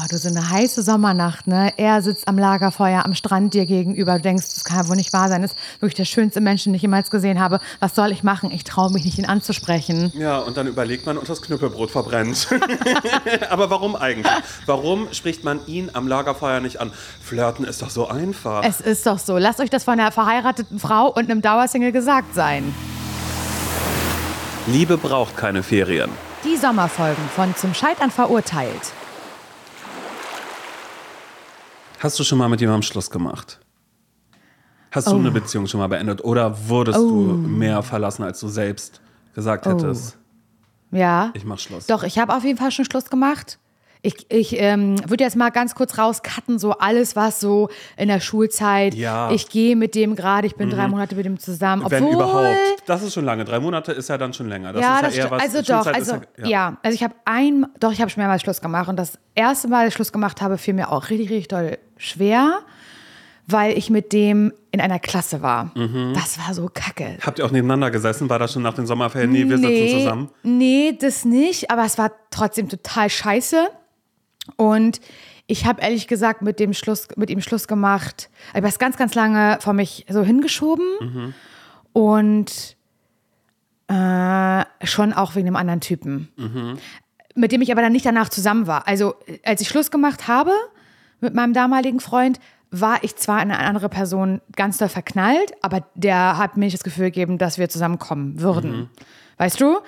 Oh, du so eine heiße Sommernacht, ne? Er sitzt am Lagerfeuer am Strand dir gegenüber. Du denkst, das kann ja wohl nicht wahr sein. Das ist wirklich der schönste Mensch, den ich jemals gesehen habe. Was soll ich machen? Ich traue mich nicht, ihn anzusprechen. Ja, und dann überlegt man und das Knüppelbrot verbrennt. Aber warum eigentlich? Warum spricht man ihn am Lagerfeuer nicht an? Flirten ist doch so einfach. Es ist doch so. Lasst euch das von einer verheirateten Frau und einem Dauersingle gesagt sein. Liebe braucht keine Ferien. Die Sommerfolgen von Zum Scheitern verurteilt. Hast du schon mal mit jemandem Schluss gemacht? Hast du Oh. eine Beziehung schon mal beendet? Oder wurdest du mehr verlassen, als du selbst gesagt hättest? Ja. Ich mach Schluss. Doch, ich habe auf jeden Fall schon Schluss gemacht. Ich, ich ähm, würde jetzt mal ganz kurz rauscutten, so alles, was so in der Schulzeit. Ja. Ich gehe mit dem gerade, ich bin drei Monate mit dem zusammen. Wenn obwohl, überhaupt. Das ist schon lange. Drei Monate ist ja dann schon länger. Das ja, ist das ja eher sti- was. also doch, also ja, ja, also ich habe ein, doch, ich habe schon mehrmals Schluss gemacht und das erste Mal, dass ich Schluss gemacht habe, fiel mir auch richtig, richtig doll schwer, weil ich mit dem in einer Klasse war. Mhm. Das war so kacke. Habt ihr auch nebeneinander gesessen? War das schon nach den Sommerferien? Nee, wir sitzen zusammen. Nee, das nicht, aber es war trotzdem total scheiße. Und ich habe ehrlich gesagt mit dem Schluss, mit ihm Schluss gemacht. Ich habe das ganz, ganz lange vor mich so hingeschoben. Mhm. Und äh, schon auch wegen einem anderen Typen. Mhm. Mit dem ich aber dann nicht danach zusammen war. Also, als ich Schluss gemacht habe mit meinem damaligen Freund, war ich zwar in eine andere Person ganz doll verknallt, aber der hat mir nicht das Gefühl gegeben, dass wir zusammenkommen würden. Mhm. Weißt du?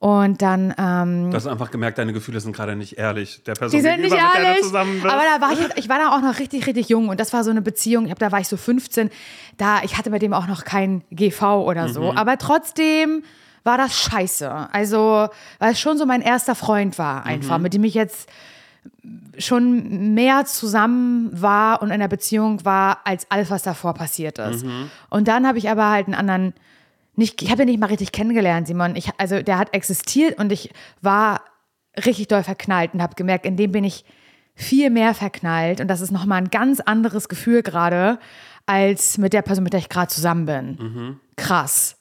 Und dann, ähm, Du hast einfach gemerkt, deine Gefühle sind gerade nicht ehrlich. Der Person die sind nicht ehrlich. Aber da war ich, ich war da auch noch richtig, richtig jung und das war so eine Beziehung. Ich hab, da war ich so 15. Da, ich hatte bei dem auch noch kein GV oder so. Mhm. Aber trotzdem war das scheiße. Also, weil es schon so mein erster Freund war, einfach, Mhm. mit dem ich jetzt schon mehr zusammen war und in einer Beziehung war, als alles, was davor passiert ist. Mhm. Und dann habe ich aber halt einen anderen, nicht, ich habe ihn nicht mal richtig kennengelernt, Simon. Ich, also der hat existiert und ich war richtig doll verknallt und habe gemerkt, in dem bin ich viel mehr verknallt und das ist nochmal ein ganz anderes Gefühl gerade, als mit der Person, mit der ich gerade zusammen bin. Krass.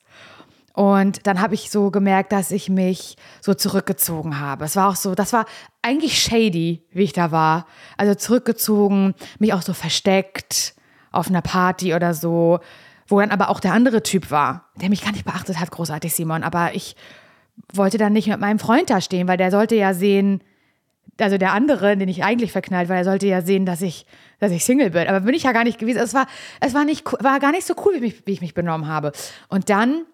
Und dann habe ich so gemerkt, dass ich mich so zurückgezogen habe. Es war auch so, das war eigentlich shady, wie ich da war. Also zurückgezogen, mich auch so versteckt auf einer Party oder so, wo dann aber auch der andere Typ war, der mich gar nicht beachtet hat, großartig Simon. Aber ich wollte dann nicht mit meinem Freund da stehen, weil der sollte ja sehen, also der andere, den ich eigentlich verknallt war, der sollte ja sehen, dass ich, dass ich Single bin. Aber bin ich ja gar nicht gewesen. Es war, es war nicht, war gar nicht so cool, wie, mich, wie ich mich benommen habe. Und dann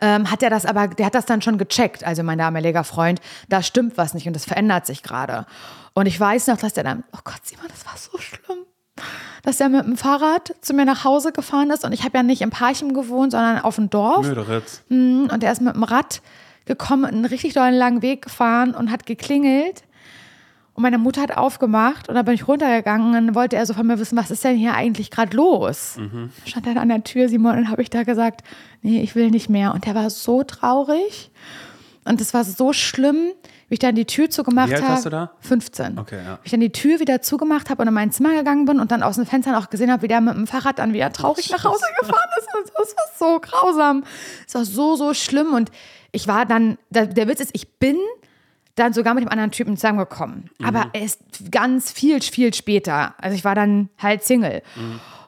ähm, hat er das aber, der hat das dann schon gecheckt, also mein damaliger Freund, da stimmt was nicht und das verändert sich gerade. Und ich weiß noch, dass der dann, oh Gott, Simon, das war so schlimm, dass er mit dem Fahrrad zu mir nach Hause gefahren ist und ich habe ja nicht im Parchim gewohnt, sondern auf dem Dorf. Möderitz. Und er ist mit dem Rad gekommen, einen richtig dollen langen Weg gefahren und hat geklingelt. Und meine Mutter hat aufgemacht und dann bin ich runtergegangen und dann wollte er so von mir wissen, was ist denn hier eigentlich gerade los? Stand dann an der Tür, Simon, und habe ich da gesagt, nee, ich will nicht mehr. Und der war so traurig und es war so schlimm, wie ich dann die Tür zugemacht Wie alt habe. warst du da? 15. Okay, ja. Wie ich dann die Tür wieder zugemacht habe und in mein Zimmer gegangen bin und dann aus den Fenstern auch gesehen habe, wie der mit dem Fahrrad dann wieder traurig nach Hause gefahren ist. Und Das war so grausam. Es war so, so schlimm. Und ich war dann, der Witz ist, ich bin dann sogar mit dem anderen Typen zusammengekommen. Aber erst ganz viel, viel später. Also ich war dann halt Single.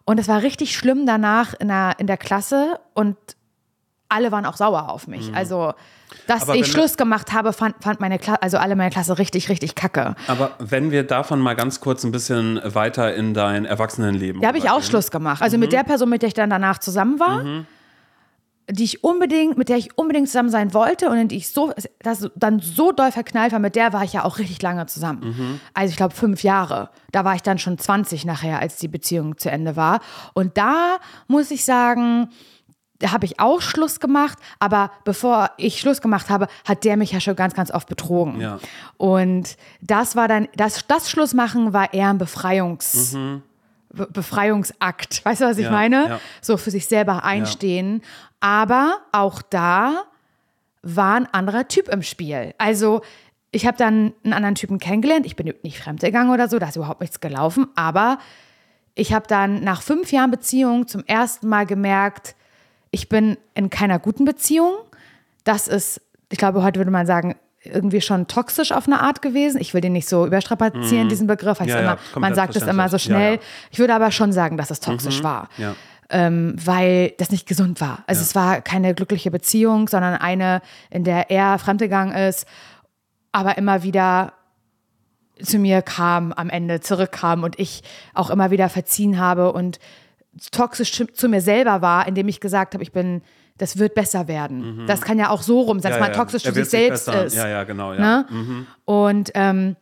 Und es war richtig schlimm danach in der, in der Klasse und alle waren auch sauer auf mich. Also, dass Aber ich Schluss gemacht habe, fand, fand meine Klasse, also alle meine Klasse richtig, richtig kacke. Aber wenn wir davon mal ganz kurz ein bisschen weiter in dein Erwachsenenleben Da habe ich auch. Schluss gemacht. Also Mhm. mit der Person, mit der ich dann danach zusammen war, die ich unbedingt, mit der ich unbedingt zusammen sein wollte und in die ich so, das dann so doll verknallt war, mit der war ich ja auch richtig lange zusammen. Mhm. Also ich glaube fünf Jahre. Da war ich dann schon 20 nachher, als die Beziehung zu Ende war. Und da muss ich sagen, da habe ich auch Schluss gemacht, aber bevor ich Schluss gemacht habe, hat der mich ja schon ganz, ganz oft betrogen. Ja. Und das war dann, das, das Schlussmachen war eher ein Befreiungs, Be Befreiungsakt. Weißt du, was ich Ja, meine? ja. So für sich selber einstehen. Aber auch da war ein anderer Typ im Spiel. Also ich habe dann einen anderen Typen kennengelernt. Ich bin nicht fremdgegangen oder so, da ist überhaupt nichts gelaufen. Aber ich habe dann nach fünf Jahren Beziehung zum ersten Mal gemerkt, ich bin in keiner guten Beziehung. Das ist, ich glaube, heute würde man sagen, irgendwie schon toxisch auf eine Art gewesen. Ich will den nicht so überstrapazieren, diesen Begriff. Mhm. Ja, ja, immer, komplett man sagt es immer so. Ja, schnell. ja. Ich würde aber schon sagen, dass es toxisch war. Ja. Ähm, weil das nicht gesund war. Also es war keine glückliche Beziehung, sondern eine, in der er fremdgegangen ist, aber immer wieder zu mir kam, am Ende zurückkam und ich auch immer wieder verziehen habe und toxisch zu mir selber war, indem ich gesagt habe, ich bin, das wird besser werden. Das kann ja auch so rum sein, dass Mhm. Ja, man ja. toxisch zu sich selbst besser. ist. Ja, ja, genau. Ja. Mhm. Ne? Und ähm,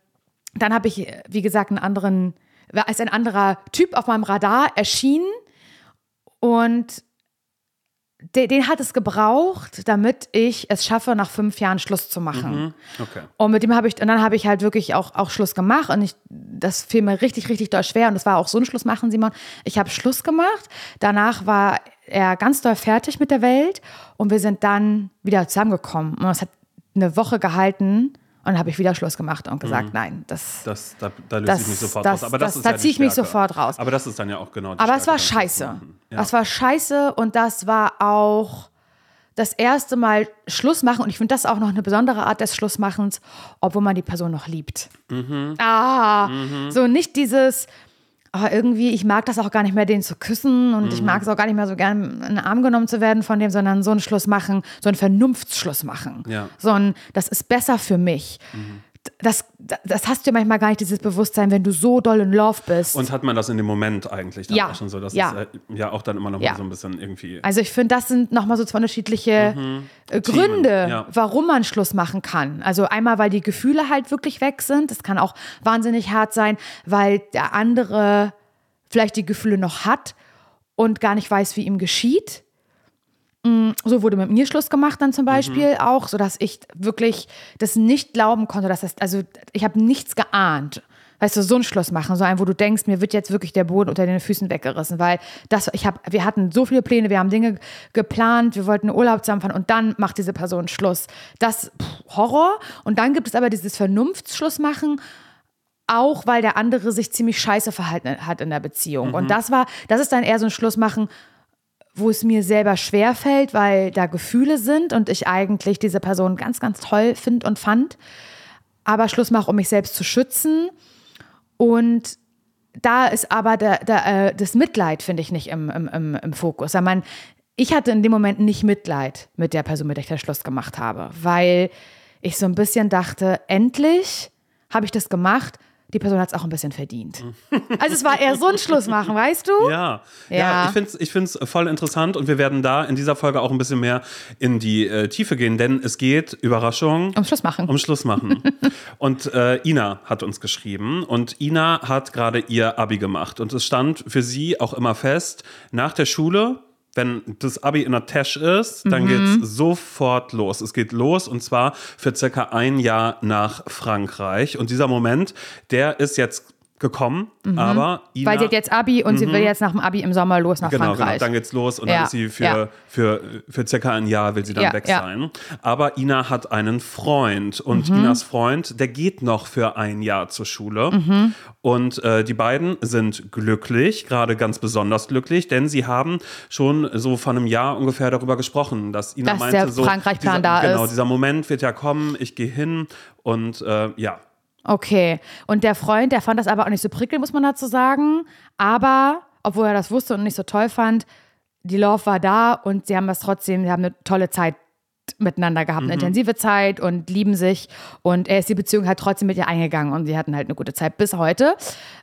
dann habe ich, wie gesagt, einen anderen, als ein anderer Typ auf meinem Radar erschienen und den, den hat es gebraucht, damit ich es schaffe, nach fünf Jahren Schluss zu machen. Okay. Und mit dem habe ich, und dann habe ich halt wirklich auch, auch Schluss gemacht. Und ich, das fiel mir richtig, richtig doll schwer. Und das war auch so ein Schluss machen, Simon. Ich habe Schluss gemacht. Danach war er ganz doll fertig mit der Welt. Und wir sind dann wieder zusammengekommen. Und es hat eine Woche gehalten. Und dann habe ich wieder Schluss gemacht und gesagt, nein, das. Das, da, da löse Das- ich mich sofort das- raus. Aber das, das- ist da ja die zieh ich mich sofort raus. Aber das ist dann ja auch genau die Aber es war scheiße. Ja. Das war scheiße und das war auch das erste Mal Schluss machen. Und ich finde das auch noch eine besondere Art des Schlussmachens, obwohl man die Person noch liebt. Mhm. Ah, so nicht dieses, aber irgendwie, ich mag das auch gar nicht mehr, den zu küssen und Mhm. ich mag es auch gar nicht mehr so gern, in den Arm genommen zu werden von dem, sondern so einen Schluss machen, so einen Vernunftsschluss machen. Ja. So ein, das ist besser für mich. Das, das hast du ja manchmal gar nicht, dieses Bewusstsein, wenn du so doll in Love bist. Und hat man das in dem Moment eigentlich dann Ja. auch schon so? Das Ja. ist äh, ja auch dann immer noch Ja. mal so ein bisschen irgendwie. Also ich finde, das sind nochmal so zwei unterschiedliche äh, Gründe, ja. warum man Schluss machen kann. Also einmal, weil die Gefühle halt wirklich weg sind. Das kann auch wahnsinnig hart sein, weil der andere vielleicht die Gefühle noch hat und gar nicht weiß, wie ihm geschieht. Mm, So wurde mit mir Schluss gemacht dann zum Beispiel auch, sodass ich wirklich das nicht glauben konnte, dass das, also ich habe nichts geahnt. Weißt du, so einen Schluss machen, so einen, wo du denkst, mir wird jetzt wirklich der Boden unter den Füßen weggerissen, weil das, ich habe, wir hatten so viele Pläne, wir haben Dinge geplant, wir wollten Urlaub zusammenfahren und dann macht diese Person Schluss. Das pff, Horror. Und dann gibt es aber dieses Vernunftsschluss machen, auch weil der andere sich ziemlich scheiße verhalten hat in der Beziehung. Und das war, das ist dann eher so ein Schluss machen, wo es mir selber schwer fällt, weil da Gefühle sind und ich eigentlich diese Person ganz, ganz toll finde und fand. Aber Schluss mache, um mich selbst zu schützen. Und da ist aber der, der, äh, das Mitleid, finde ich, nicht im, im, im, Fokus. Ich, meine, ich hatte in dem Moment nicht Mitleid mit der Person, mit der ich den Schluss gemacht habe, weil ich so ein bisschen dachte, endlich habe ich das gemacht. Die Person hat es auch ein bisschen verdient. Also es war eher so ein Schluss machen, weißt du? Ja, ja. Ja. ich finde es ich find's voll interessant und wir werden da in dieser Folge auch ein bisschen mehr in die äh, Tiefe gehen, denn es geht, Überraschung, Um Schluss machen. um Schluss machen. und äh, Ina hat uns geschrieben und Ina hat gerade ihr Abi gemacht und es stand für sie auch immer fest, nach der Schule, wenn das Abi in der Tasche ist, dann Mhm. geht's sofort los. Es geht los und zwar für circa ein Jahr nach Frankreich. Und dieser Moment, der ist jetzt gekommen, aber Ina, Mhm. Weil sie hat jetzt Abi und sie will jetzt nach dem Abi im Sommer los nach Genau, genau, Frankreich. dann geht's los und Ja, dann ist sie für, ja. für, für circa ein Jahr will sie dann Ja, weg sein. Aber Ina hat einen Freund und Mhm. Inas Freund, der geht noch für ein Jahr zur Schule. Mhm. Und äh, die beiden sind glücklich, gerade ganz besonders glücklich, denn sie haben schon so vor einem Jahr ungefähr darüber gesprochen, dass Ina Dass meinte, der so, Frankreich-Plan dieser, da Genau, ist. dieser Moment wird ja kommen, ich gehe hin und äh, ja. Okay. Und der Freund, der fand das aber auch nicht so prickelnd, muss man dazu sagen. Aber, obwohl er das wusste und nicht so toll fand, die Love war da und sie haben das trotzdem, sie haben eine tolle Zeit miteinander gehabt, Mhm. eine intensive Zeit und lieben sich. Und er ist die Beziehung halt trotzdem mit ihr eingegangen und sie hatten halt eine gute Zeit bis heute.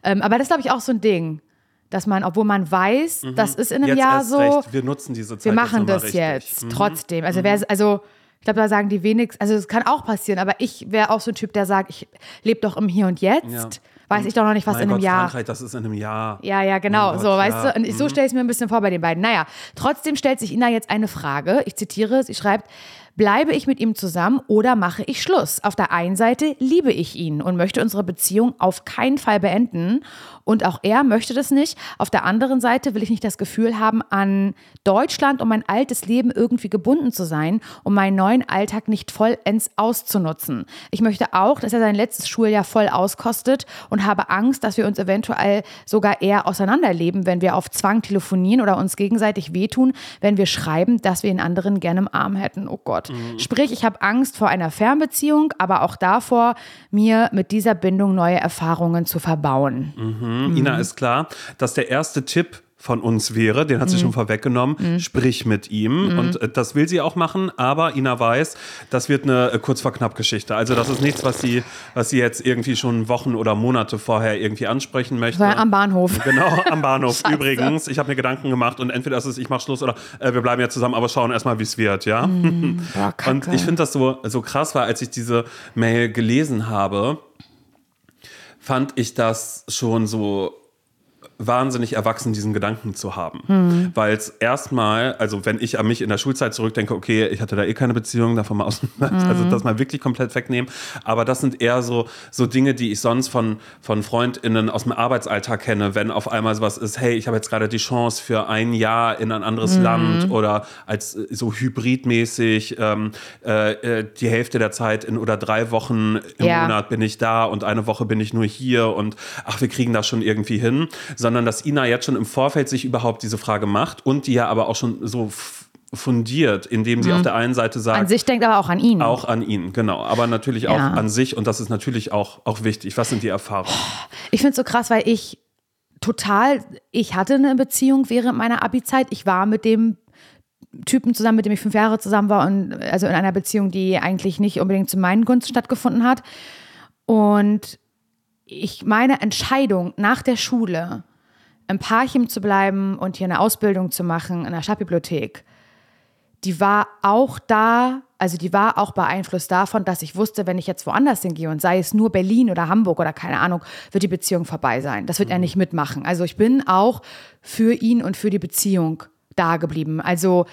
Ähm, aber das ist, glaube ich, auch so ein Ding, dass man, obwohl man weiß, das ist in einem Mhm. Jetzt Jahr so, recht, wir nutzen diese Zeit wir machen das richtig. Mhm. jetzt trotzdem. Also, wer, also ich glaube, da sagen die wenigsten, also es kann auch passieren, aber ich wäre auch so ein Typ, der sagt, ich lebe doch im Hier und Jetzt. Ja. Weiß ich doch noch nicht, was in einem Gott, Jahr. Frankreich, das ist in einem Jahr. Ja, ja, genau. Mein so, Gott, weißt ja. du? Und ich, so stelle ich es mir ein bisschen vor bei den beiden. Naja, trotzdem stellt sich Ina jetzt eine Frage. Ich zitiere, sie schreibt, bleibe ich mit ihm zusammen oder mache ich Schluss? Auf der einen Seite liebe ich ihn und möchte unsere Beziehung auf keinen Fall beenden. Und auch er möchte das nicht. Auf der anderen Seite will ich nicht das Gefühl haben, an Deutschland und mein altes Leben irgendwie gebunden zu sein, um meinen neuen Alltag nicht vollends auszunutzen. Ich möchte auch, dass er sein letztes Schuljahr voll auskostet und habe Angst, dass wir uns eventuell sogar eher auseinanderleben, wenn wir auf Zwang telefonieren oder uns gegenseitig wehtun, wenn wir schreiben, dass wir den anderen gerne im Arm hätten. Oh Gott. Sofort. Sprich, ich habe Angst vor einer Fernbeziehung, aber auch davor, mir mit dieser Bindung neue Erfahrungen zu verbauen. Mhm. Ina ist klar, dass der erste Tipp von uns wäre, den hat sie schon vorweggenommen, sprich mit ihm. Und äh, das will sie auch machen, aber Ina weiß, das wird eine äh, kurz vor knapp Geschichte. Also das ist nichts, was sie, was sie jetzt irgendwie schon Wochen oder Monate vorher irgendwie ansprechen möchte. War am Bahnhof. Genau, am Bahnhof übrigens. Ich habe mir Gedanken gemacht und entweder ist es, ich mache Schluss oder äh, wir bleiben ja zusammen, aber schauen erstmal, wie es wird, ja. Boah, Kacke. Und ich finde das so, so krass, weil als ich diese Mail gelesen habe, fand ich das schon so wahnsinnig erwachsen, diesen Gedanken zu haben. Hm. Weil es erstmal, also wenn ich an mich in der Schulzeit zurückdenke, okay, ich hatte da eh keine Beziehung, davon mal aus, also Hm. das mal wirklich komplett wegnehmen. Aber das sind eher so, so Dinge, die ich sonst von, von FreundInnen aus dem Arbeitsalltag kenne, wenn auf einmal sowas ist, hey, ich habe jetzt gerade die Chance für ein Jahr in ein anderes Land oder als äh, so hybridmäßig ähm, äh, äh, die Hälfte der Zeit in oder drei Wochen im Ja. Monat bin ich da und eine Woche bin ich nur hier und ach, wir kriegen das schon irgendwie hin, sondern dass Ina jetzt schon im Vorfeld sich überhaupt diese Frage macht und die ja aber auch schon so fundiert, indem sie auf der einen Seite sagt, An sich denkt aber auch an ihn. auch an ihn, genau, aber natürlich auch Ja. an sich und das ist natürlich auch, auch wichtig. Was sind die Erfahrungen? Ich finde es so krass, weil ich total, ich hatte eine Beziehung während meiner Abi-Zeit. Ich war mit dem Typen zusammen, mit dem ich fünf Jahre zusammen war und also in einer Beziehung, die eigentlich nicht unbedingt zu meinen Gunsten stattgefunden hat. Und ich meine Entscheidung nach der Schule im Parchim zu bleiben und hier eine Ausbildung zu machen in der Stadtbibliothek, die war auch da, also die war auch beeinflusst davon, dass ich wusste, wenn ich jetzt woanders hingehe und sei es nur Berlin oder Hamburg oder keine Ahnung, wird die Beziehung vorbei sein. Das wird er nicht mitmachen. Also ich bin auch für ihn und für die Beziehung da geblieben. Also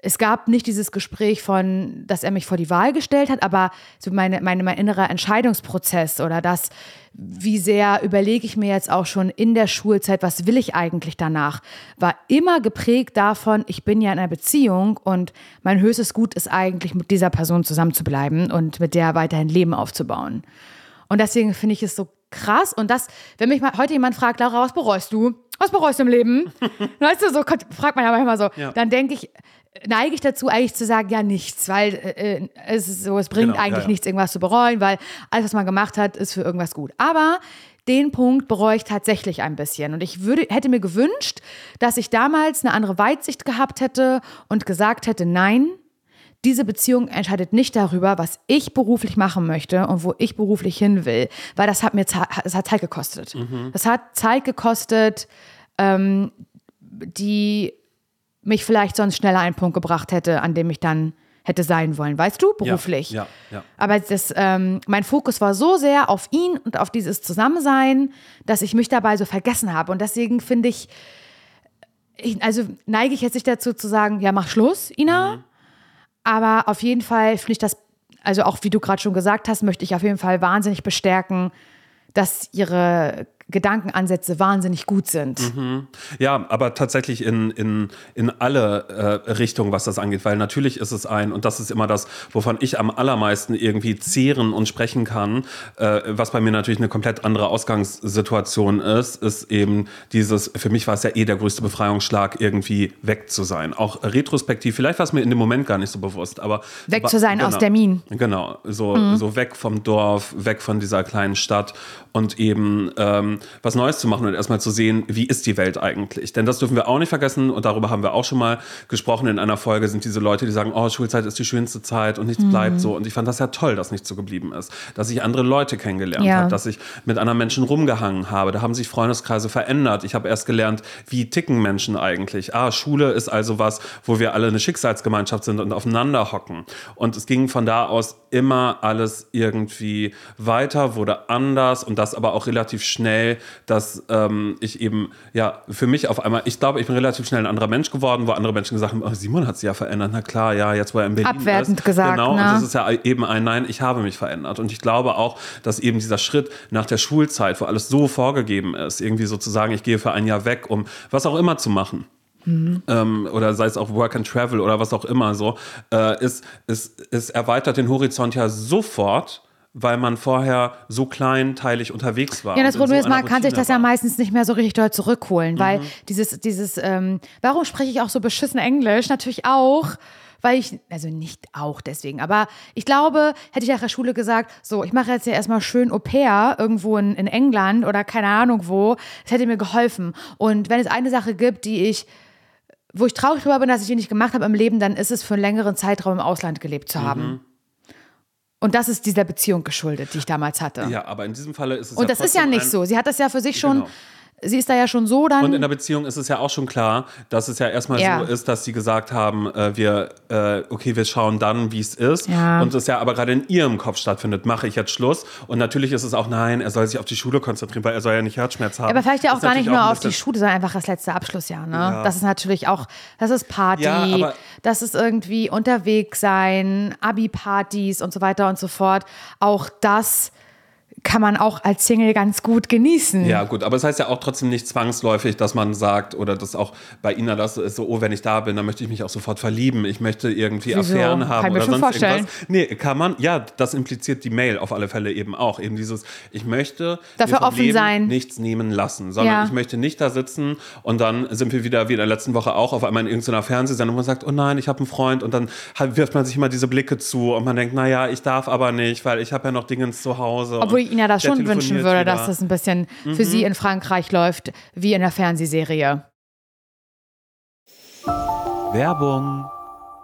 es gab nicht dieses Gespräch von, dass er mich vor die Wahl gestellt hat, aber so meine, meine, mein innerer Entscheidungsprozess oder das, wie sehr überlege ich mir jetzt auch schon in der Schulzeit, was will ich eigentlich danach, war immer geprägt davon, ich bin ja in einer Beziehung und mein höchstes Gut ist eigentlich, mit dieser Person zusammen zu bleiben und mit der weiterhin Leben aufzubauen. Und deswegen finde ich es so krass. Und das, wenn mich mal heute jemand fragt, Laura, was bereust du? Was bereust du im Leben? weißt du, so fragt man ja manchmal so. Ja. Dann denke ich, neige ich dazu eigentlich zu sagen, ja, nichts, weil äh, es ist so, es bringt Genau, ja, eigentlich ja. nichts, irgendwas zu bereuen, weil alles, was man gemacht hat, ist für irgendwas gut. Aber den Punkt bereue ich tatsächlich ein bisschen. Und ich würde, hätte mir gewünscht, dass ich damals eine andere Weitsicht gehabt hätte und gesagt hätte, nein, diese Beziehung entscheidet nicht darüber, was ich beruflich machen möchte und wo ich beruflich hin will, weil das hat mir das hat Zeit gekostet. Das hat Zeit gekostet, ähm, die mich vielleicht sonst schneller einen Punkt gebracht hätte, an dem ich dann hätte sein wollen, weißt du, beruflich. Ja, ja. Aber das, ähm, mein Fokus war so sehr auf ihn und auf dieses Zusammensein, dass ich mich dabei so vergessen habe. Und deswegen finde ich, ich, also neige ich jetzt nicht dazu zu sagen, ja, mach Schluss, Ina. Aber auf jeden Fall finde ich das, also auch wie du gerade schon gesagt hast, möchte ich auf jeden Fall wahnsinnig bestärken, dass ihre Gedankenansätze wahnsinnig gut sind. Ja, aber tatsächlich in, in, in alle äh, Richtungen, was das angeht, weil natürlich ist es ein, und das ist immer das, wovon ich am allermeisten irgendwie zehren und sprechen kann, äh, was bei mir natürlich eine komplett andere Ausgangssituation ist, ist eben dieses, für mich war es ja eh der größte Befreiungsschlag, irgendwie weg zu sein. Auch retrospektiv, vielleicht war es mir in dem Moment gar nicht so bewusst, aber. Weg zu sein aus der Mine. Genau, so, so weg vom Dorf, weg von dieser kleinen Stadt und eben ähm, was Neues zu machen und erstmal zu sehen, wie ist die Welt eigentlich. Denn das dürfen wir auch nicht vergessen und darüber haben wir auch schon mal gesprochen in einer Folge, sind diese Leute, die sagen, oh, Schulzeit ist die schönste Zeit und nichts bleibt so. Und ich fand das ja toll, dass nichts so geblieben ist. Dass ich andere Leute kennengelernt Ja. habe, dass ich mit anderen Menschen rumgehangen habe. Da haben sich Freundeskreise verändert. Ich habe erst gelernt, wie ticken Menschen eigentlich. Ah, Schule ist also was, wo wir alle eine Schicksalsgemeinschaft sind und aufeinander hocken. Und es ging von da aus immer alles irgendwie weiter, wurde anders und das aber auch relativ schnell, dass ähm, ich eben, ja, für mich auf einmal, ich glaube, ich bin relativ schnell ein anderer Mensch geworden, wo andere Menschen gesagt haben, oh, Simon hat sich ja verändert. Na klar, ja, jetzt wo er in Berlin Abwertend ist. gesagt, Genau, ne? und das ist ja eben ein Nein, ich habe mich verändert. Und ich glaube auch, dass eben dieser Schritt nach der Schulzeit, wo alles so vorgegeben ist, irgendwie sozusagen, ich gehe für ein Jahr weg, um was auch immer zu machen. Ähm, oder sei es auch Work and Travel oder was auch immer so, äh, ist, ist, ist erweitert den Horizont ja sofort weil man vorher so kleinteilig unterwegs war. Ja, das Problem so ist, man kann sich das ja meistens nicht mehr so richtig doll zurückholen, weil Mhm. dieses, dieses, ähm, warum spreche ich auch so beschissen Englisch? Natürlich auch, weil ich, also nicht auch deswegen, aber ich glaube, hätte ich nach der Schule gesagt, so, ich mache jetzt ja erstmal schön Au pair irgendwo in, in England oder keine Ahnung wo, das hätte mir geholfen. Und wenn es eine Sache gibt, die ich, wo ich traurig darüber bin, dass ich die nicht gemacht habe im Leben, dann ist es für einen längeren Zeitraum im Ausland gelebt zu haben. Mhm. Und das ist dieser Beziehung geschuldet, die ich damals hatte. Ja, aber in diesem Falle ist es Und ja das ist ja nicht so. Sie hat das ja für sich schon, Genau. Sie ist da ja schon so dann. Und in der Beziehung ist es ja auch schon klar, dass es ja erstmal Ja. so ist, dass sie gesagt haben, äh, wir, äh, okay, wir schauen dann, wie es ist. Ja. Und es ja aber gerade in ihrem Kopf stattfindet, mache ich jetzt Schluss. Und natürlich ist es auch, nein, er soll sich auf die Schule konzentrieren, weil er soll ja nicht Herzschmerz haben. aber vielleicht ja auch gar nicht nur auf die Schule, sondern einfach das letzte Abschlussjahr. Ne? Ja. Das ist natürlich auch, das ist Party, das ist irgendwie unterwegs sein, Abi-Partys und so weiter und so fort. Auch das kann man auch als Single ganz gut genießen. Ja, gut, aber es heißt ja auch trotzdem nicht zwangsläufig, dass man sagt, oder dass auch bei Ina das ist so, oh, wenn ich da bin, dann möchte ich mich auch sofort verlieben. Ich möchte irgendwie Wieso? Affären haben Kann oder schon sonst vorstellen. irgendwas. Nee, kann man, ja, das impliziert die Mail auf alle Fälle eben auch. Eben dieses, ich möchte Dafür offen Leben sein. nichts nehmen lassen, sondern Ja. ich möchte nicht da sitzen und dann sind wir wieder, wie in der letzten Woche auch, auf einmal in irgendeiner Fernsehsendung, wo man sagt, oh nein, ich habe einen Freund und dann wirft man sich immer diese Blicke zu und man denkt, naja, ich darf aber nicht, weil ich habe ja noch Dingens zu Hause. Obwohl Ihnen das schon wünschen würde, wieder. dass das ein bisschen Mhm. für Sie in Frankreich läuft, wie in der Fernsehserie. Werbung.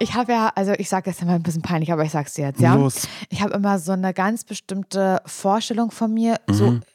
Ich habe ja, also ich sage das immer ein bisschen peinlich, aber ich sag's dir jetzt, ja. Los. Ich habe immer so eine ganz bestimmte Vorstellung von mir, so Mhm.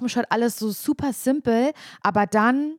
dem Shirt, alles so super simpel, aber dann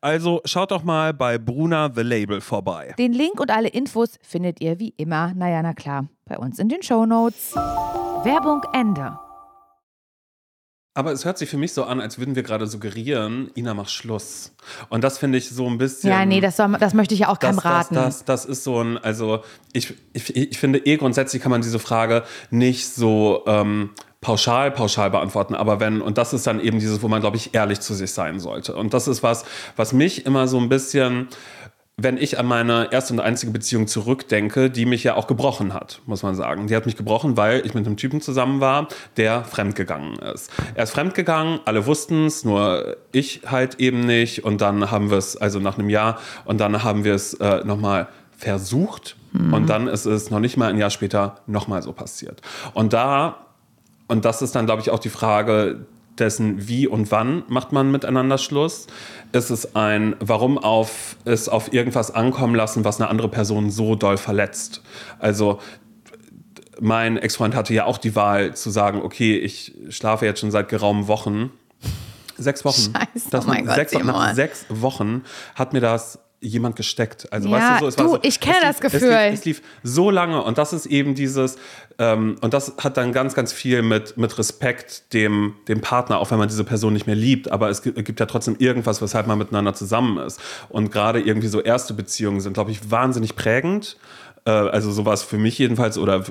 Also schaut doch mal bei Bruna The Label vorbei. Den Link und alle Infos findet ihr wie immer, naja, na klar, bei uns in den Shownotes. Werbung Ende. Aber es hört sich für mich so an, als würden wir gerade suggerieren, Ina macht Schluss. Und das finde ich so ein bisschen. Ja, nee, das, soll, das möchte ich ja auch das, keinem das, raten. das, das ist so ein, also ich, ich, ich finde eh grundsätzlich kann man diese Frage nicht so ähm, pauschal, pauschal beantworten, aber wenn, und das ist dann eben dieses, wo man, glaube ich, ehrlich zu sich sein sollte. Und das ist was, was mich immer so ein bisschen wenn ich an meine erste und einzige Beziehung zurückdenke, die mich ja auch gebrochen hat, muss man sagen. Die hat mich gebrochen, weil ich mit einem Typen zusammen war, der fremdgegangen ist. Er ist fremdgegangen, alle wussten es, nur ich halt eben nicht. Und dann haben wir es, also nach einem Jahr, und dann haben wir es äh, nochmal versucht. Mhm. Und dann ist es noch nicht mal ein Jahr später nochmal so passiert. Und da, und das ist dann, glaube ich, auch die Frage, dessen, wie und wann macht man miteinander Schluss? Ist es ein, warum auf, es auf irgendwas ankommen lassen, was eine andere Person so doll verletzt? Also mein Ex-Freund hatte ja auch die Wahl zu sagen, okay, ich schlafe jetzt schon seit geraumen Wochen. Sechs Wochen. Scheiße, das oh mein Gott, sechs, nach sechs Wochen hat mir das jemand gesteckt. Also ja, weißt du, so, es du, war so, ich kenne das Gefühl. Es lief, es lief, so lange und das ist eben dieses ähm, und das hat dann ganz, ganz viel mit mit Respekt dem dem Partner, auch wenn man diese Person nicht mehr liebt, aber es gibt, gibt ja trotzdem irgendwas, weshalb man miteinander zusammen ist. Und gerade irgendwie so erste Beziehungen sind, glaube ich, wahnsinnig prägend also so war es für mich jedenfalls oder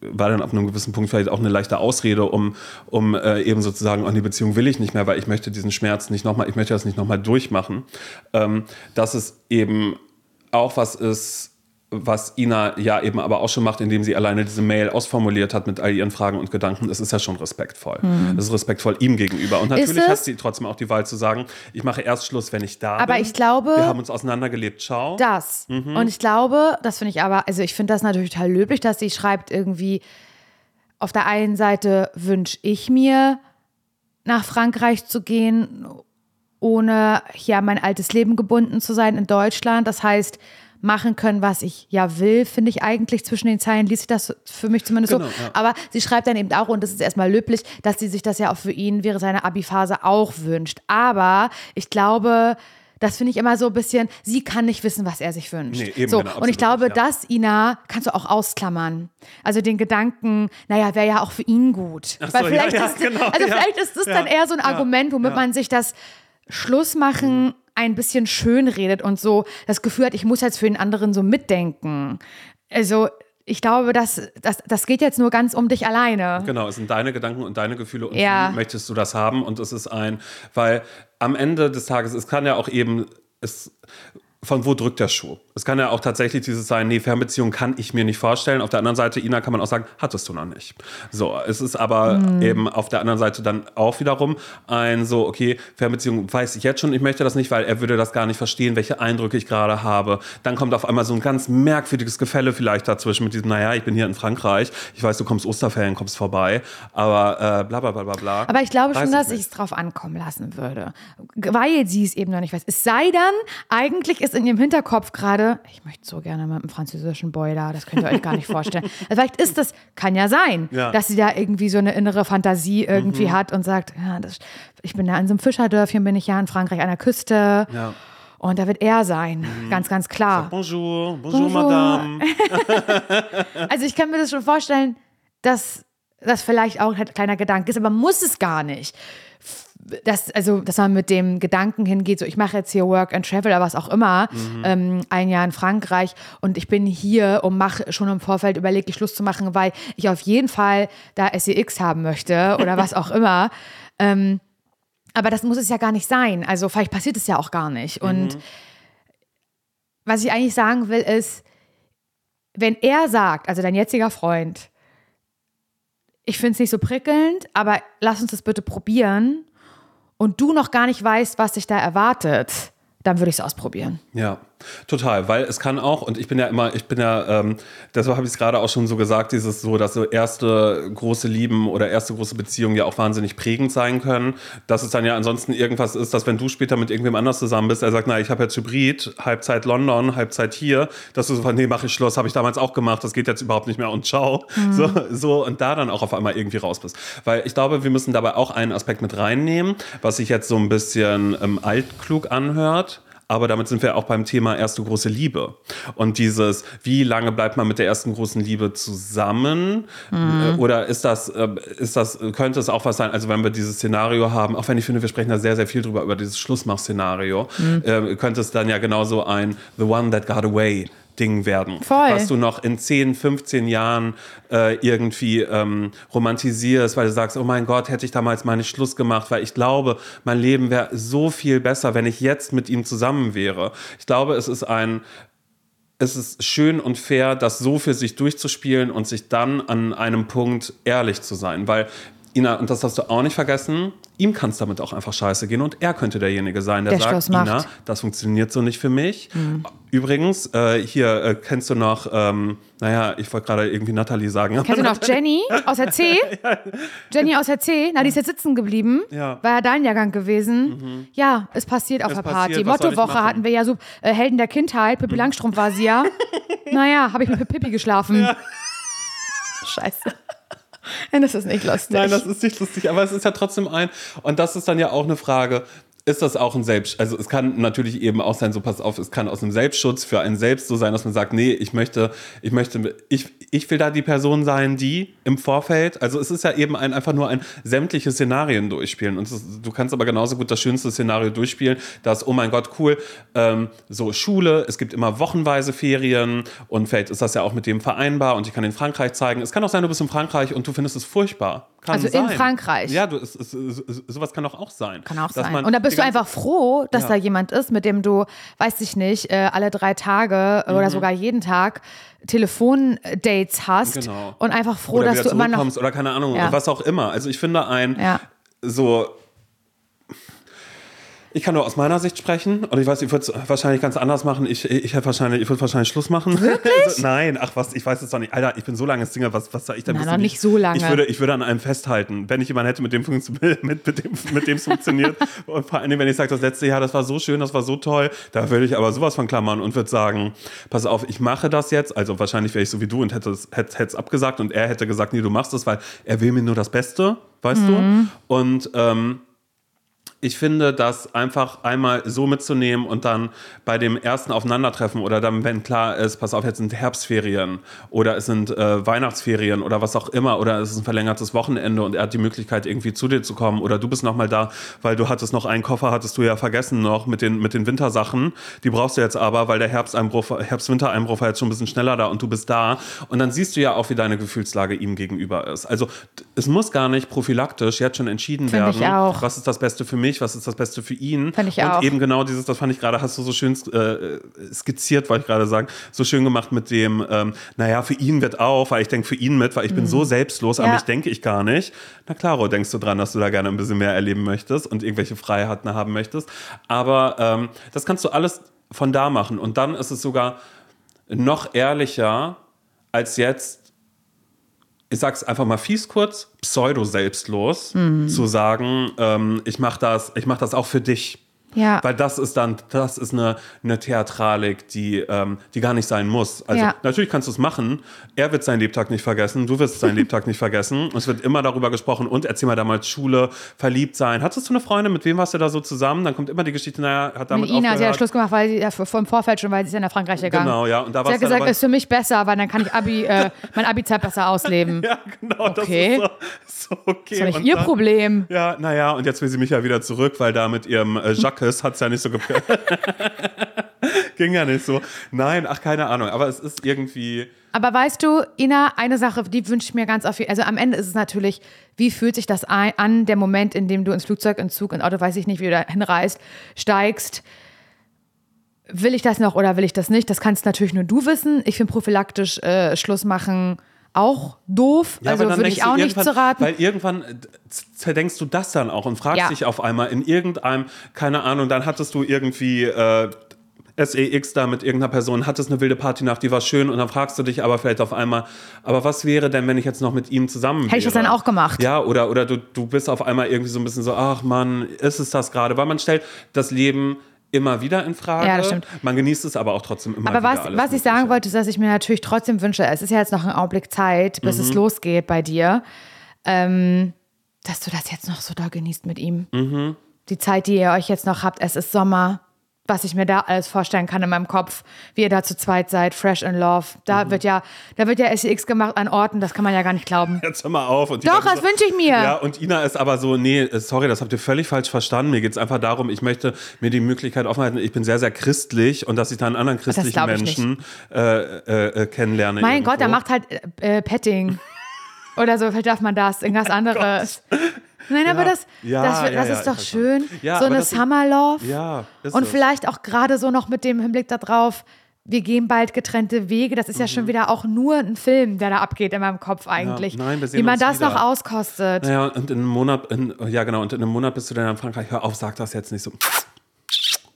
war dann ab einem gewissen Punkt vielleicht auch eine leichte Ausrede, um, um äh, eben sozusagen, oh, die Beziehung will ich nicht mehr, weil ich möchte diesen Schmerz nicht nochmal, ich möchte das nicht nochmal durchmachen. Ähm, dass es eben auch was ist, was Ina ja eben aber auch schon macht, indem sie alleine diese Mail ausformuliert hat mit all ihren Fragen und Gedanken, das ist ja schon respektvoll. Mhm. Das ist respektvoll ihm gegenüber. Und natürlich hat sie trotzdem auch die Wahl zu sagen, ich mache erst Schluss, wenn ich da aber bin. Aber ich glaube. Wir haben uns auseinandergelebt, ciao. Das. Mhm. Und ich glaube, das finde ich aber, also ich finde das natürlich total löblich, dass sie schreibt irgendwie, auf der einen Seite wünsche ich mir, nach Frankreich zu gehen, ohne hier mein altes Leben gebunden zu sein in Deutschland. Das heißt, machen können, was ich ja will, finde ich eigentlich zwischen den Zeilen, liest sich das für mich zumindest genau, so. Ja. Aber sie schreibt dann eben auch, und das ist erstmal löblich, dass sie sich das ja auch für ihn während seiner Abi-Phase auch wünscht. Aber ich glaube, das finde ich immer so ein bisschen, sie kann nicht wissen, was er sich wünscht. Nee, eben, so, genau, und ich glaube, ja. das, Ina, kannst du auch ausklammern. Also den Gedanken, naja, wäre ja auch für ihn gut. Ach Weil so, vielleicht, ja, ist, genau, also vielleicht ist das dann eher so ein Argument, womit man sich das Schlussmachen ein bisschen schön redet und so das Gefühl hat, ich muss jetzt für den anderen so mitdenken. Also ich glaube, das, das, das geht jetzt nur ganz um dich alleine. Genau, es sind deine Gedanken und deine Gefühle und ja. wie möchtest du das haben und es ist ein, weil am Ende des Tages, es kann ja auch eben, es von wo drückt der Schuh? Es kann ja auch tatsächlich dieses sein, nee, Fernbeziehung kann ich mir nicht vorstellen. Auf der anderen Seite, Ina, kann man auch sagen, hattest du noch nicht. So, es ist aber mhm. eben auf der anderen Seite dann auch wiederum ein so, okay, Fernbeziehung weiß ich jetzt schon, ich möchte das nicht, weil er würde das gar nicht verstehen, welche Eindrücke ich gerade habe. Dann kommt auf einmal so ein ganz merkwürdiges Gefälle vielleicht dazwischen mit diesem, naja, ich bin hier in Frankreich, ich weiß, du kommst Osterferien, kommst vorbei, aber äh, bla bla bla bla bla. Aber ich glaube schon, ich dass ich es drauf ankommen lassen würde, weil sie es eben noch nicht weiß. Es sei dann, eigentlich ist in ihrem Hinterkopf gerade, ich möchte so gerne mit einem französischen da, das könnt ihr euch gar nicht vorstellen. Also vielleicht ist das, kann ja sein, ja. dass sie da irgendwie so eine innere Fantasie irgendwie mhm. hat und sagt, ja, das, ich bin da in so einem Fischerdörfchen, bin ich ja in Frankreich an der Küste. Ja. Und da wird er sein, mhm. ganz, ganz klar. Sag bonjour, bonjour, bonjour. Madame. also ich kann mir das schon vorstellen, dass das vielleicht auch ein kleiner Gedanke ist, aber muss es gar nicht dass, also, dass man mit dem Gedanken hingeht, so ich mache jetzt hier Work and Travel oder was auch immer, mhm. ähm, ein Jahr in Frankreich und ich bin hier und mache schon im Vorfeld überlegt, Schluss zu machen, weil ich auf jeden Fall da SEX haben möchte oder was auch immer. Ähm, aber das muss es ja gar nicht sein. Also vielleicht passiert es ja auch gar nicht. Mhm. Und was ich eigentlich sagen will, ist, wenn er sagt, also dein jetziger Freund, ich finde es nicht so prickelnd, aber lass uns das bitte probieren und du noch gar nicht weißt, was dich da erwartet, dann würde ich es ausprobieren. Ja. Total, weil es kann auch, und ich bin ja immer, ich bin ja, ähm, deshalb habe ich es gerade auch schon so gesagt, dieses so, dass so erste große Lieben oder erste große Beziehungen ja auch wahnsinnig prägend sein können. Dass es dann ja ansonsten irgendwas ist, dass wenn du später mit irgendwem anders zusammen bist, er sagt, na, ich habe jetzt Hybrid, Halbzeit London, Halbzeit hier, dass du so von, nee, mache ich Schluss, habe ich damals auch gemacht, das geht jetzt überhaupt nicht mehr und ciao. Mhm. So, so, und da dann auch auf einmal irgendwie raus bist. Weil ich glaube, wir müssen dabei auch einen Aspekt mit reinnehmen, was sich jetzt so ein bisschen ähm, altklug anhört aber damit sind wir auch beim Thema erste große Liebe. Und dieses, wie lange bleibt man mit der ersten großen Liebe zusammen? Mhm. Oder ist das, äh, ist das, könnte es auch was sein, also wenn wir dieses Szenario haben, auch wenn ich finde, wir sprechen da sehr, sehr viel drüber, über dieses Schlussmach-Szenario, mhm. Äh, könnte es dann ja genauso ein The One That Got Away Ding werden. Voll. Was du noch in 10, 15 Jahren äh, irgendwie ähm, romantisierst, weil du sagst, oh mein Gott, hätte ich damals mal nicht Schluss gemacht, weil ich glaube, mein Leben wäre so viel besser, wenn ich jetzt mit ihm zusammen wäre. Ich glaube, es ist ein es ist schön und fair, das so für sich durchzuspielen und sich dann an einem Punkt ehrlich zu sein. Weil, Ina, und das hast du auch nicht vergessen, ihm kann es damit auch einfach scheiße gehen und er könnte derjenige sein, der, Der sagt. Ina, das funktioniert so nicht für mich. Übrigens, äh, hier äh, kennst du noch, ähm, naja, ich wollte gerade irgendwie Natalie sagen. Kennst du noch Jenny aus der C? Jenny aus der C? Na, die ist jetzt sitzen geblieben. Ja. War ja dein Jahrgang gewesen. Ja, es passiert auf Es der Party. Mottowoche hatten wir ja so äh, Helden der Kindheit. Pippi Langstrumpf war sie ja. naja, habe ich mit Pippi geschlafen. Scheiße. Das ist nicht lustig. Nein, das ist nicht lustig, aber es ist ja trotzdem ein. Und das ist dann ja auch eine Frage. Ist das auch ein Selbst, also es kann natürlich eben auch sein, so pass auf, es kann aus einem Selbstschutz für einen selbst so sein, dass man sagt, nee, ich möchte, ich möchte, ich, ich will da die Person sein, die im Vorfeld, also es ist ja eben ein, einfach nur ein sämtliche Szenarien durchspielen und ist, du kannst aber genauso gut das schönste Szenario durchspielen, dass, oh mein Gott, cool, ähm, so Schule, es gibt immer wochenweise Ferien und vielleicht ist das ja auch mit dem vereinbar und ich kann in Frankreich zeigen. Es kann auch sein, du bist in Frankreich und du findest es furchtbar. Kann Also in sein. Frankreich? Ja, du, es, es, es, sowas kann doch auch sein. Kann auch sein. Und da bist du einfach froh, dass Ja. da jemand ist, mit dem du, weiß ich nicht, äh, alle drei Tage Mhm. oder sogar jeden Tag Telefondates hast Genau. und einfach froh, oder dass du immer noch. oder keine Ahnung, Ja. was auch immer. Also ich finde ein Ja. so. Ich kann nur aus meiner Sicht sprechen und ich weiß, ich würde es wahrscheinlich ganz anders machen. Ich, ich hätte wahrscheinlich, ich würde wahrscheinlich Schluss machen. Wirklich? Nein, ach was, ich weiß es doch nicht. Alter, ich bin so lange Single, was, was soll ich da Na, noch nicht ich- so lange. Ich würde, ich würde an einem festhalten, wenn ich jemanden hätte, mit dem funktio- mit, mit dem mit dem es funktioniert. und vor allem, wenn ich sage, das letzte Jahr, das war so schön, das war so toll, da würde ich aber sowas von klammern und würde sagen, pass auf, ich mache das jetzt. Also wahrscheinlich wäre ich so wie du und hätte es hätte, es abgesagt und er hätte gesagt, nee, du machst es, weil er will mir nur das Beste, weißt Mhm. du? Und ähm, ich finde, das einfach einmal so mitzunehmen und dann bei dem ersten Aufeinandertreffen oder dann, wenn klar ist, pass auf, jetzt sind Herbstferien oder es sind äh, Weihnachtsferien oder was auch immer oder es ist ein verlängertes Wochenende und er hat die Möglichkeit, irgendwie zu dir zu kommen oder du bist nochmal da, weil du hattest noch einen Koffer, hattest du ja vergessen noch mit den, mit den Wintersachen. Die brauchst du jetzt aber, weil der Herbsteinbruch, Herbst-Wintereinbruch war jetzt schon ein bisschen schneller da und du bist da. Und dann siehst du ja auch, wie deine Gefühlslage ihm gegenüber ist. Also es muss gar nicht prophylaktisch jetzt schon entschieden Find werden, was ist das Beste für mich, was ist das Beste für ihn. Find ich und auch. eben genau dieses, das fand ich gerade, hast du so schön äh, skizziert, wollte ich gerade sagen, so schön gemacht mit dem, ähm, naja, für ihn wird auch, weil ich denke für ihn mit, weil ich bin so selbstlos, an Mhm. Ja. mich denke ich gar nicht. Na klaro, denkst du dran, dass du da gerne ein bisschen mehr erleben möchtest und irgendwelche Freiheiten haben möchtest. Aber ähm, das kannst du alles von da machen. Und dann ist es sogar noch ehrlicher als jetzt ich sag's einfach mal fies kurz, pseudo-selbstlos, Mhm. zu sagen, ähm, ich mach das, ich mach das auch für dich. Ja. Weil das ist dann, das ist eine, eine Theatralik, die, ähm, die gar nicht sein muss. Also Ja. natürlich kannst du es machen. Er wird seinen Lebtag nicht vergessen, du wirst seinen Lebtag nicht vergessen. Und es wird immer darüber gesprochen. Und erzähl mal damals Schule, verliebt sein. Hattest du eine Freundin? Mit wem warst du da so zusammen? Dann kommt immer die Geschichte, naja, hat damit Mit Ina, sie hat aufgehört. Schluss gemacht, weil sie ja, vom Vorfeld schon, weil sie ist ja nach Frankreich gegangen. Genau, ja. Und da Sie hat gesagt, ist für mich besser, weil dann kann ich Abi, äh, mein Abi-Zeit besser ausleben. Ja, genau. Okay. Das ist so, so okay. Das ist ihr dann- Problem. Ja, naja, und jetzt will sie mich ja wieder zurück, weil da mit ihrem äh, Jacques hat es ja nicht so gepasst. Ging ja nicht so. Nein, ach, keine Ahnung. Aber es ist irgendwie. Aber weißt du, Ina, eine Sache, die wünsche ich mir ganz auf. Also am Ende ist es natürlich, wie fühlt sich das an, der Moment, in dem du ins Flugzeug, ins Zug, ins Auto, weiß ich nicht, wie du da hinreist, steigst. Will ich das noch oder will ich das nicht? Das kannst natürlich nur du wissen. Ich finde prophylaktisch äh, Schluss machen auch doof. Ja, also würde ich auch nicht zu raten. Weil irgendwann äh, zerdenkst du das dann auch und fragst Ja. dich auf einmal in irgendeinem, keine Ahnung, dann hattest du irgendwie. Äh, SEX da mit irgendeiner Person, hattest eine wilde Partynacht, die war schön und dann fragst du dich aber vielleicht auf einmal, aber was wäre denn, wenn ich jetzt noch mit ihm zusammen wäre? Hätte ich das dann auch gemacht? Ja, oder, oder du, du bist auf einmal irgendwie so ein bisschen so, ach Mann, ist es das gerade? Weil man stellt das Leben immer wieder in Frage. Ja, das stimmt. Man genießt es aber auch trotzdem immer Aber wieder was, alles was ich sagen wollte, ist, dass ich mir natürlich trotzdem wünsche, es ist ja jetzt noch ein Augenblick Zeit, bis Mhm. es losgeht bei dir, ähm, dass du das jetzt noch so da genießt mit ihm. Mhm. Die Zeit, die ihr euch jetzt noch habt, es ist Sommer. Was ich mir da alles vorstellen kann in meinem Kopf, wie ihr da zu zweit seid, fresh in love. Da wird ja, da wird ja SEX gemacht an Orten, das kann man ja gar nicht glauben. Jetzt hör mal auf. Doch, ganze- das wünsche ich mir. Ja, und Ina ist aber so, nee, äh, sorry, das habt ihr völlig falsch verstanden. Mir geht es einfach darum, ich möchte mir die Möglichkeit offen halten, ich bin sehr, sehr christlich und dass ich da einen anderen christlichen Menschen äh, äh, äh, kennenlerne. Mein Gott, der irgendwo. macht halt äh, äh, Petting. Oder so, vielleicht darf man das, irgendwas anderes. Nein, aber das, Ja, das, ja, das ja, ist doch schön. Ja, so eine das Summer Love. Ja, Und es. vielleicht auch gerade so noch mit dem Hinblick darauf, wir gehen bald getrennte Wege. Das ist ja schon wieder auch nur ein Film, der da abgeht in meinem Kopf eigentlich. Mhm. nein, wir sehen Wie man das wieder. noch auskostet. Naja, und in einem Monat, in, ja genau, und in einem Monat bist du dann in Frankreich, hör auf, sag das jetzt nicht so.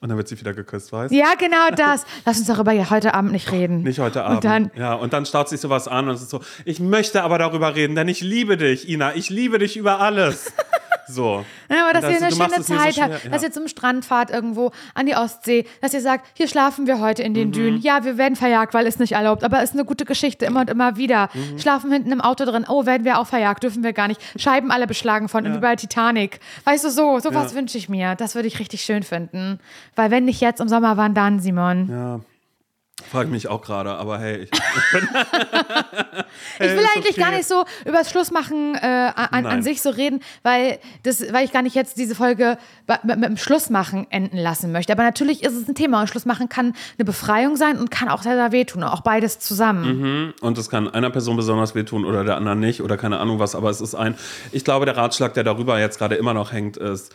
Und dann wird sie wieder geküsst, weißt du? Ja, genau das. Lass uns darüber ja heute Abend nicht reden. Nicht heute Abend. Und dann, ja, und dann staut sich sowas an und es ist so, ich möchte aber darüber reden, denn ich liebe dich, Ina, ich liebe dich über alles. So. Ja, aber dass Und ihr eine du machst schöne es so Zeit schwer, habt, ja. dass ihr zum Strand fahrt irgendwo an die Ostsee, dass ihr sagt, hier schlafen wir heute in den Mhm. Dünen. Ja, wir werden verjagt, weil ist nicht erlaubt, aber ist eine gute Geschichte immer und immer wieder. Mhm. Schlafen hinten im Auto drin, oh, werden wir auch verjagt, dürfen wir gar nicht. Scheiben alle beschlagen von, wie bei Titanic. Weißt du, so, sowas wünsche ich mir. Das würde ich richtig schön finden. Weil wenn nicht jetzt im Sommer, wann dann, Simon? Ja. Frag mich auch gerade, aber hey, ich, Ich will eigentlich okay. gar nicht so über das Schlussmachen äh, an, an sich so reden, weil, das, weil ich gar nicht jetzt diese Folge mit, mit dem Schlussmachen enden lassen möchte. Aber natürlich ist es ein Thema und Schlussmachen kann eine Befreiung sein und kann auch sehr, sehr wehtun. Auch beides zusammen. und es kann einer Person besonders wehtun oder der anderen nicht oder keine Ahnung was, aber es ist ein, ich glaube, der Ratschlag, der darüber jetzt gerade immer noch hängt, ist,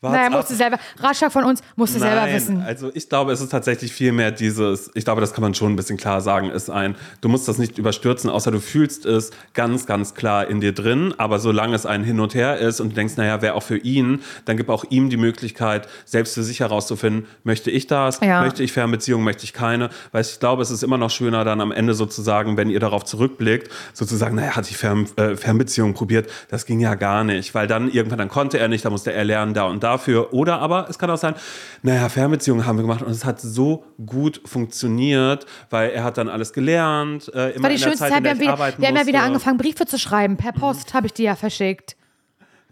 wart's Naja, du selber, Ratschlag von uns, musst du selber Nein, wissen. Also ich glaube, es ist tatsächlich viel mehr dieses, ich glaube, das kann man schon ein bisschen klar sagen, ist ein, du musst das nicht überstürzen, außer du fühlst es ganz, ganz klar in dir drin, aber solange es ein Hin und Her ist und du denkst, naja, wäre auch für ihn, dann gib auch ihm die Möglichkeit, selbst für sich herauszufinden, möchte ich das, Ja. möchte ich Fernbeziehung, möchte ich keine, weil ich glaube, es ist immer noch schöner dann am Ende sozusagen, wenn ihr darauf zurückblickt, sozusagen, naja, hatte ich Fern, äh, Fernbeziehung probiert, das ging ja gar nicht, weil dann irgendwann, dann konnte er nicht, da musste er lernen, da und dafür, oder aber es kann auch sein, naja, Fernbeziehungen haben wir gemacht und es hat so gut funktioniert, weil er hat dann alles gelernt, äh, immer war die schönste Zeit, Zeit. Wir haben, wieder, wir haben ja wieder. Mhm. angefangen, Briefe zu schreiben. Per Post habe ich die ja verschickt.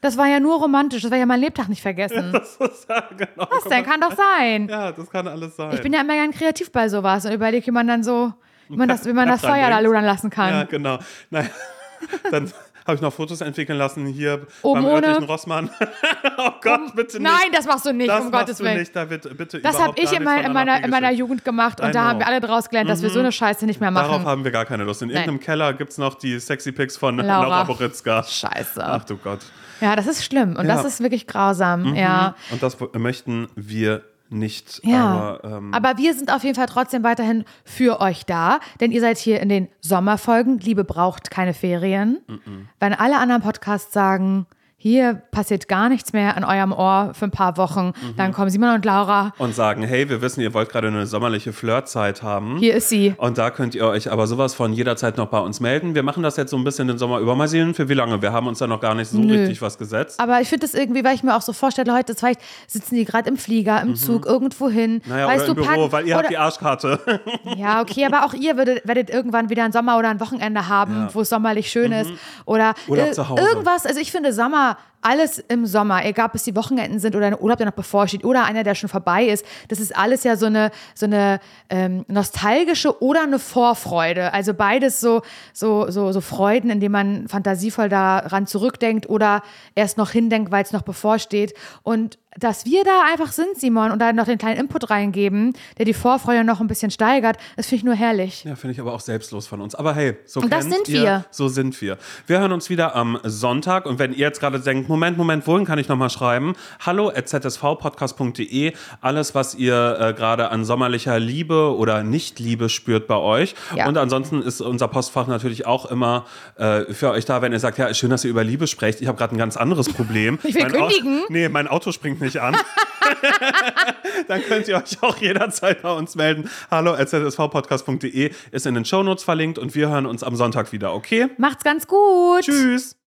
Das war ja nur romantisch. Das ich ja mein Lebtag nicht vergessen. ja, genau. Was denn? Kann doch sein. Ja, das kann alles sein. Ich bin ja immer gern kreativ bei sowas und überlege, wie man dann so, wie man das, wie man das Feuer da lodern lassen kann. Ja, genau. Naja, dann habe ich noch Fotos entwickeln lassen hier Oben beim ohne? örtlichen Rossmann. oh Gott, bitte nicht. Nein, das machst du nicht, das um machst Gottes du Willen. nicht. Da wird bitte Das habe ich in, mein, in, meiner, in meiner. Jugend gemacht und I da haben wir alle daraus gelernt, dass wir so eine Scheiße nicht mehr Darauf machen. haben wir gar keine Lust. In irgendeinem Keller gibt es noch die sexy Pics von Laura. Laura, Boritzka. Scheiße. Ach du Gott. Ja, das ist schlimm und Ja. das ist wirklich grausam. Ja. Und das möchten wir nicht. Ja, Aber, ähm, aber wir sind auf jeden Fall trotzdem weiterhin für euch da, denn ihr seid hier in den Sommerfolgen. Liebe braucht keine Ferien. Wenn alle anderen Podcasts sagen, hier passiert gar nichts mehr an eurem Ohr für ein paar Wochen, Mhm. dann kommen Simon und Laura. und sagen, hey, wir wissen, ihr wollt gerade eine sommerliche Flirtzeit haben. Hier ist sie. Und da könnt ihr euch aber sowas von jederzeit noch bei uns melden. Wir machen das jetzt so ein bisschen den Sommer über. Mal sehen, für wie lange. Wir haben uns da noch gar nicht so Nö. richtig was gesetzt. Aber ich finde das irgendwie, weil ich mir auch so vorstelle, heute vielleicht sitzen die gerade im Flieger, im Zug, irgendwo hin. Mhm. Naja, weißt oder im du, Büro, packen- weil ihr oder, habt die Arschkarte. Ja, okay, aber auch ihr werdet, werdet irgendwann wieder einen Sommer oder ein Wochenende haben, wo es sommerlich schön ist. Oder Mhm. Urlaub äh, zu Hause. irgendwas. Also ich finde Sommer, 话，alles im Sommer, egal ob es die Wochenenden sind oder ein Urlaub, der noch bevorsteht, oder einer, der schon vorbei ist, das ist alles ja so eine, so eine ähm, nostalgische oder eine Vorfreude. Also beides so, so, so, so Freuden, in denen man fantasievoll daran zurückdenkt oder erst noch hindenkt, weil es noch bevorsteht. Und dass wir da einfach sind, Simon, und da noch den kleinen Input reingeben, der die Vorfreude noch ein bisschen steigert, das finde ich nur herrlich. Ja, finde ich aber auch selbstlos von uns. Aber hey, so Und das sind ihr, wir. So sind wir. Wir hören uns wieder am Sonntag. Und wenn ihr jetzt gerade denkt, Moment, Moment, wohin kann ich nochmal schreiben? Hallo at zsvpodcast.de. Alles, was ihr äh, gerade an sommerlicher Liebe oder Nicht-Liebe spürt bei euch. Ja. Und ansonsten ist unser Postfach natürlich auch immer äh, für euch da, wenn ihr sagt, ja, schön, dass ihr über Liebe sprecht. Ich habe gerade ein ganz anderes Problem. Ich will mein Auto- kündigen. nee, mein Auto springt nicht an. dann könnt ihr euch auch jederzeit bei uns melden. Hallo at zsvpodcast.de ist in den Shownotes verlinkt und wir hören uns am Sonntag wieder, okay? Macht's ganz gut. Tschüss.